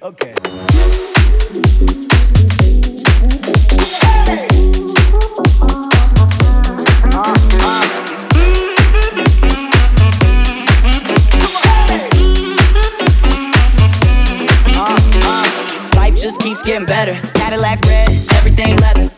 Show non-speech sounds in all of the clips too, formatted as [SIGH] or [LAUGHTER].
okay. Life just keeps getting better. Cadillac red, everything leather.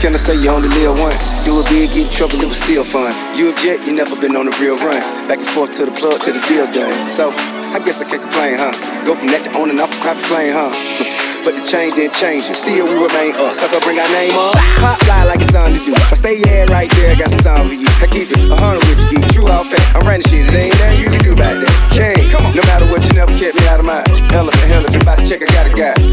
Can I say? You only live once. Do it big, get in trouble, it was still fun. You object, you never been on a real run. Back and forth to the plug till the deal's done. So, I guess I can't complain, huh? Go from that to on and off a crappy plane, huh? [LAUGHS] But the change didn't change it. Still, we remain us. Sucker, bring our name up. Pop fly like it's something to do. I stay yeah right there, I got something for you. I keep it a hundred with you, geek. True fact. I'm running shit, it ain't nothing you can do about that. King, come on. No matter what, you never kept me out of mind. Elephant, elephant, by the check, I got a guy.